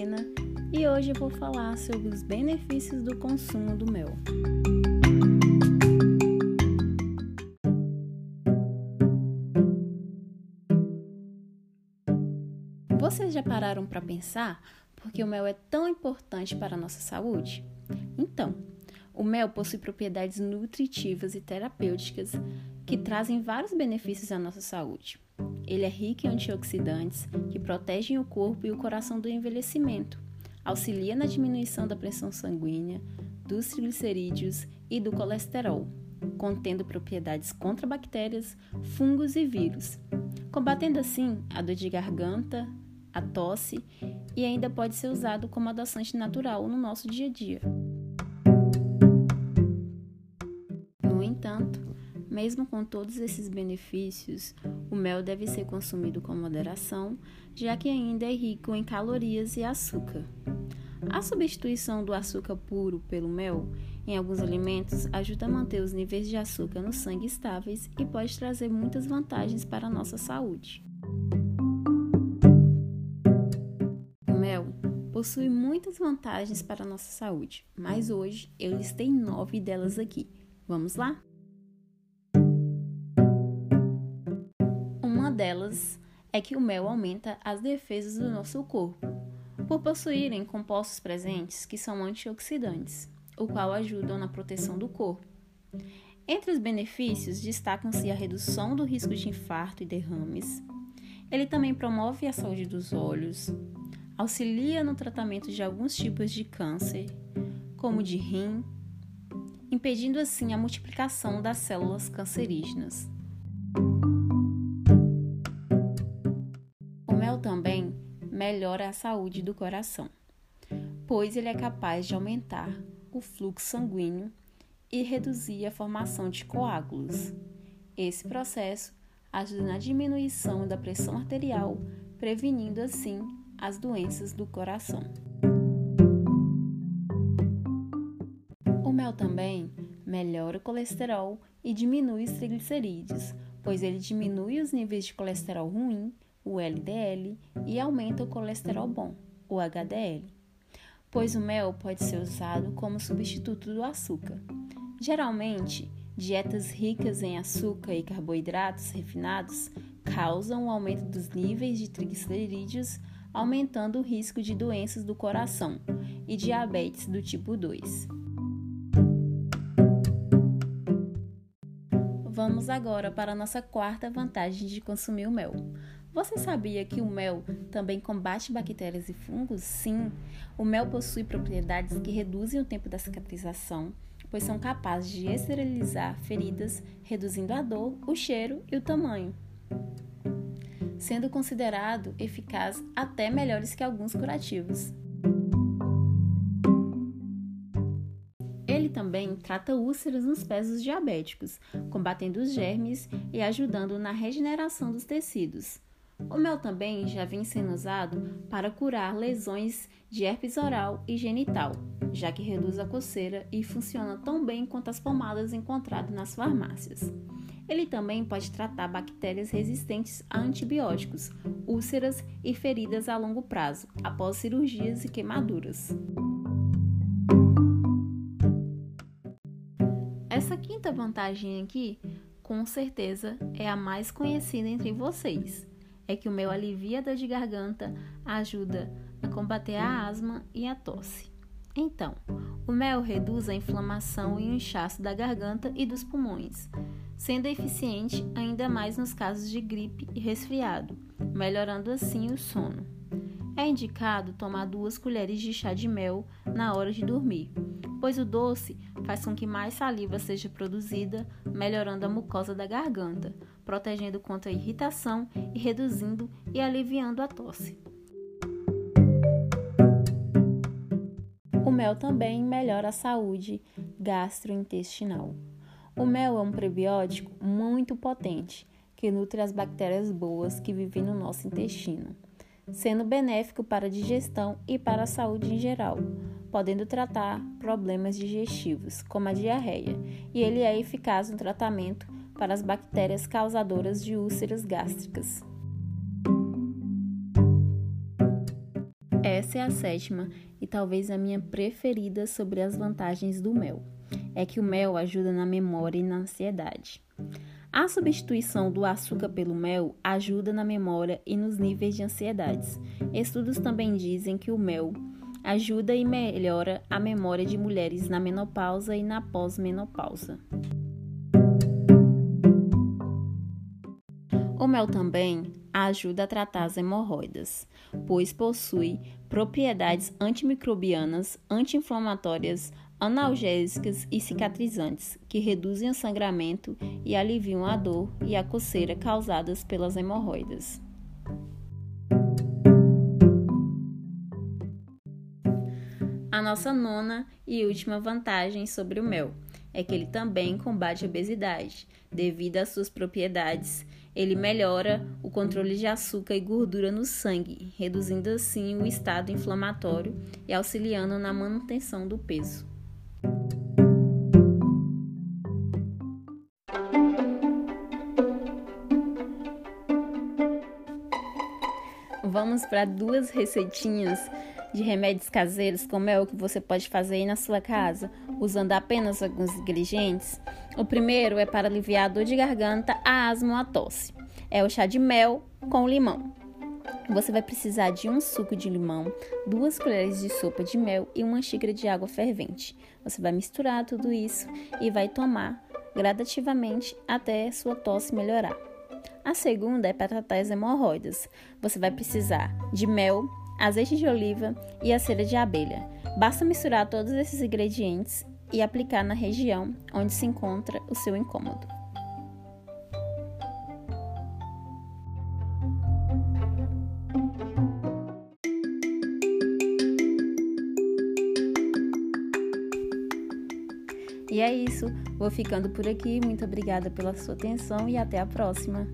Helena e hoje vou falar sobre os benefícios do consumo do mel. Vocês já pararam para pensar por que o mel é tão importante para a nossa saúde? Então, o mel possui propriedades nutritivas e terapêuticas que trazem vários benefícios à nossa saúde. Ele é rico em antioxidantes que protegem o corpo e o coração do envelhecimento, auxilia na diminuição da pressão sanguínea, dos triglicerídeos e do colesterol, contendo propriedades contra bactérias, fungos e vírus, combatendo assim a dor de garganta, a tosse e ainda pode ser usado como adoçante natural no nosso dia a dia. Mesmo com todos esses benefícios, o mel deve ser consumido com moderação, já que ainda é rico em calorias e açúcar. A substituição do açúcar puro pelo mel em alguns alimentos ajuda a manter os níveis de açúcar no sangue estáveis e pode trazer muitas vantagens para a nossa saúde. O mel possui muitas vantagens para a nossa saúde, mas hoje eu listei nove delas aqui. Vamos lá? Delas é que o mel aumenta as defesas do nosso corpo, por possuírem compostos presentes que são antioxidantes, o qual ajudam na proteção do corpo. Entre os benefícios destacam-se a redução do risco de infarto e derrames. Ele também promove a saúde dos olhos, auxilia no tratamento de alguns tipos de câncer, como de rim, impedindo assim a multiplicação das células cancerígenas. Melhora a saúde do coração, pois ele é capaz de aumentar o fluxo sanguíneo e reduzir a formação de coágulos. Esse processo ajuda na diminuição da pressão arterial, prevenindo assim as doenças do coração. O mel também melhora o colesterol e diminui os triglicerídeos, pois ele diminui os níveis de colesterol ruim o LDL, e aumenta o colesterol bom, o HDL, pois o mel pode ser usado como substituto do açúcar. Geralmente, dietas ricas em açúcar e carboidratos refinados causam o aumento dos níveis de triglicerídeos, aumentando o risco de doenças do coração e diabetes do tipo 2. Vamos agora para a nossa quarta vantagem de consumir o mel. Você sabia que o mel também combate bactérias e fungos? Sim, o mel possui propriedades que reduzem o tempo da cicatrização, pois são capazes de esterilizar feridas, reduzindo a dor, o cheiro e o tamanho, sendo considerado eficaz até melhores que alguns curativos. Ele também trata úlceras nos pés dos diabéticos, combatendo os germes e ajudando na regeneração dos tecidos. O mel também já vem sendo usado para curar lesões de herpes oral e genital, já que reduz a coceira e funciona tão bem quanto as pomadas encontradas nas farmácias. Ele também pode tratar bactérias resistentes a antibióticos, úlceras e feridas a longo prazo, após cirurgias e queimaduras. Essa quinta vantagem aqui, com certeza, é a mais conhecida entre vocês é que o mel alivia a dor de garganta, ajuda a combater a asma e a tosse. Então, o mel reduz a inflamação e o inchaço da garganta e dos pulmões, sendo eficiente ainda mais nos casos de gripe e resfriado, melhorando assim o sono. É indicado tomar duas colheres de chá de mel na hora de dormir, pois o doce faz com que mais saliva seja produzida, melhorando a mucosa da garganta, protegendo contra a irritação e reduzindo e aliviando a tosse. O mel também melhora a saúde gastrointestinal. O mel é um prebiótico muito potente que nutre as bactérias boas que vivem no nosso intestino, sendo benéfico para a digestão e para a saúde em geral, podendo tratar problemas digestivos, como a diarreia, e ele é eficaz no tratamento para as bactérias causadoras de úlceras gástricas. essa é a sétima e talvez a minha preferida sobre as vantagens do mel. É que o mel ajuda na memória e na ansiedade. A substituição do açúcar pelo mel ajuda na memória e nos níveis de ansiedades. Estudos também dizem que o mel ajuda e melhora a memória de mulheres na menopausa e na pós-menopausa. O mel também ajuda a tratar as hemorroidas, pois possui propriedades antimicrobianas, anti-inflamatórias, analgésicas e cicatrizantes, que reduzem o sangramento e aliviam a dor e a coceira causadas pelas hemorroidas. A nossa nona e última vantagem sobre o mel é que ele também combate a obesidade, devido às suas propriedades. Ele melhora o controle de açúcar e gordura no sangue, reduzindo assim o estado inflamatório e auxiliando na manutenção do peso. Vamos para duas receitinhas de remédios caseiros, como é o que você pode fazer aí na sua casa, usando apenas alguns ingredientes. O primeiro é para aliviar a dor de garganta, a asma ou a tosse. É o chá de mel com limão. Você vai precisar de um suco de limão, duas colheres de sopa de mel e uma xícara de água fervente. Você vai misturar tudo isso e vai tomar gradativamente até sua tosse melhorar. A segunda é para tratar as hemorroidas. Você vai precisar de mel, azeite de oliva e a cera de abelha. Basta misturar todos esses ingredientes e aplicar na região onde se encontra o seu incômodo. E é isso, vou ficando por aqui. Muito obrigada pela sua atenção e até a próxima.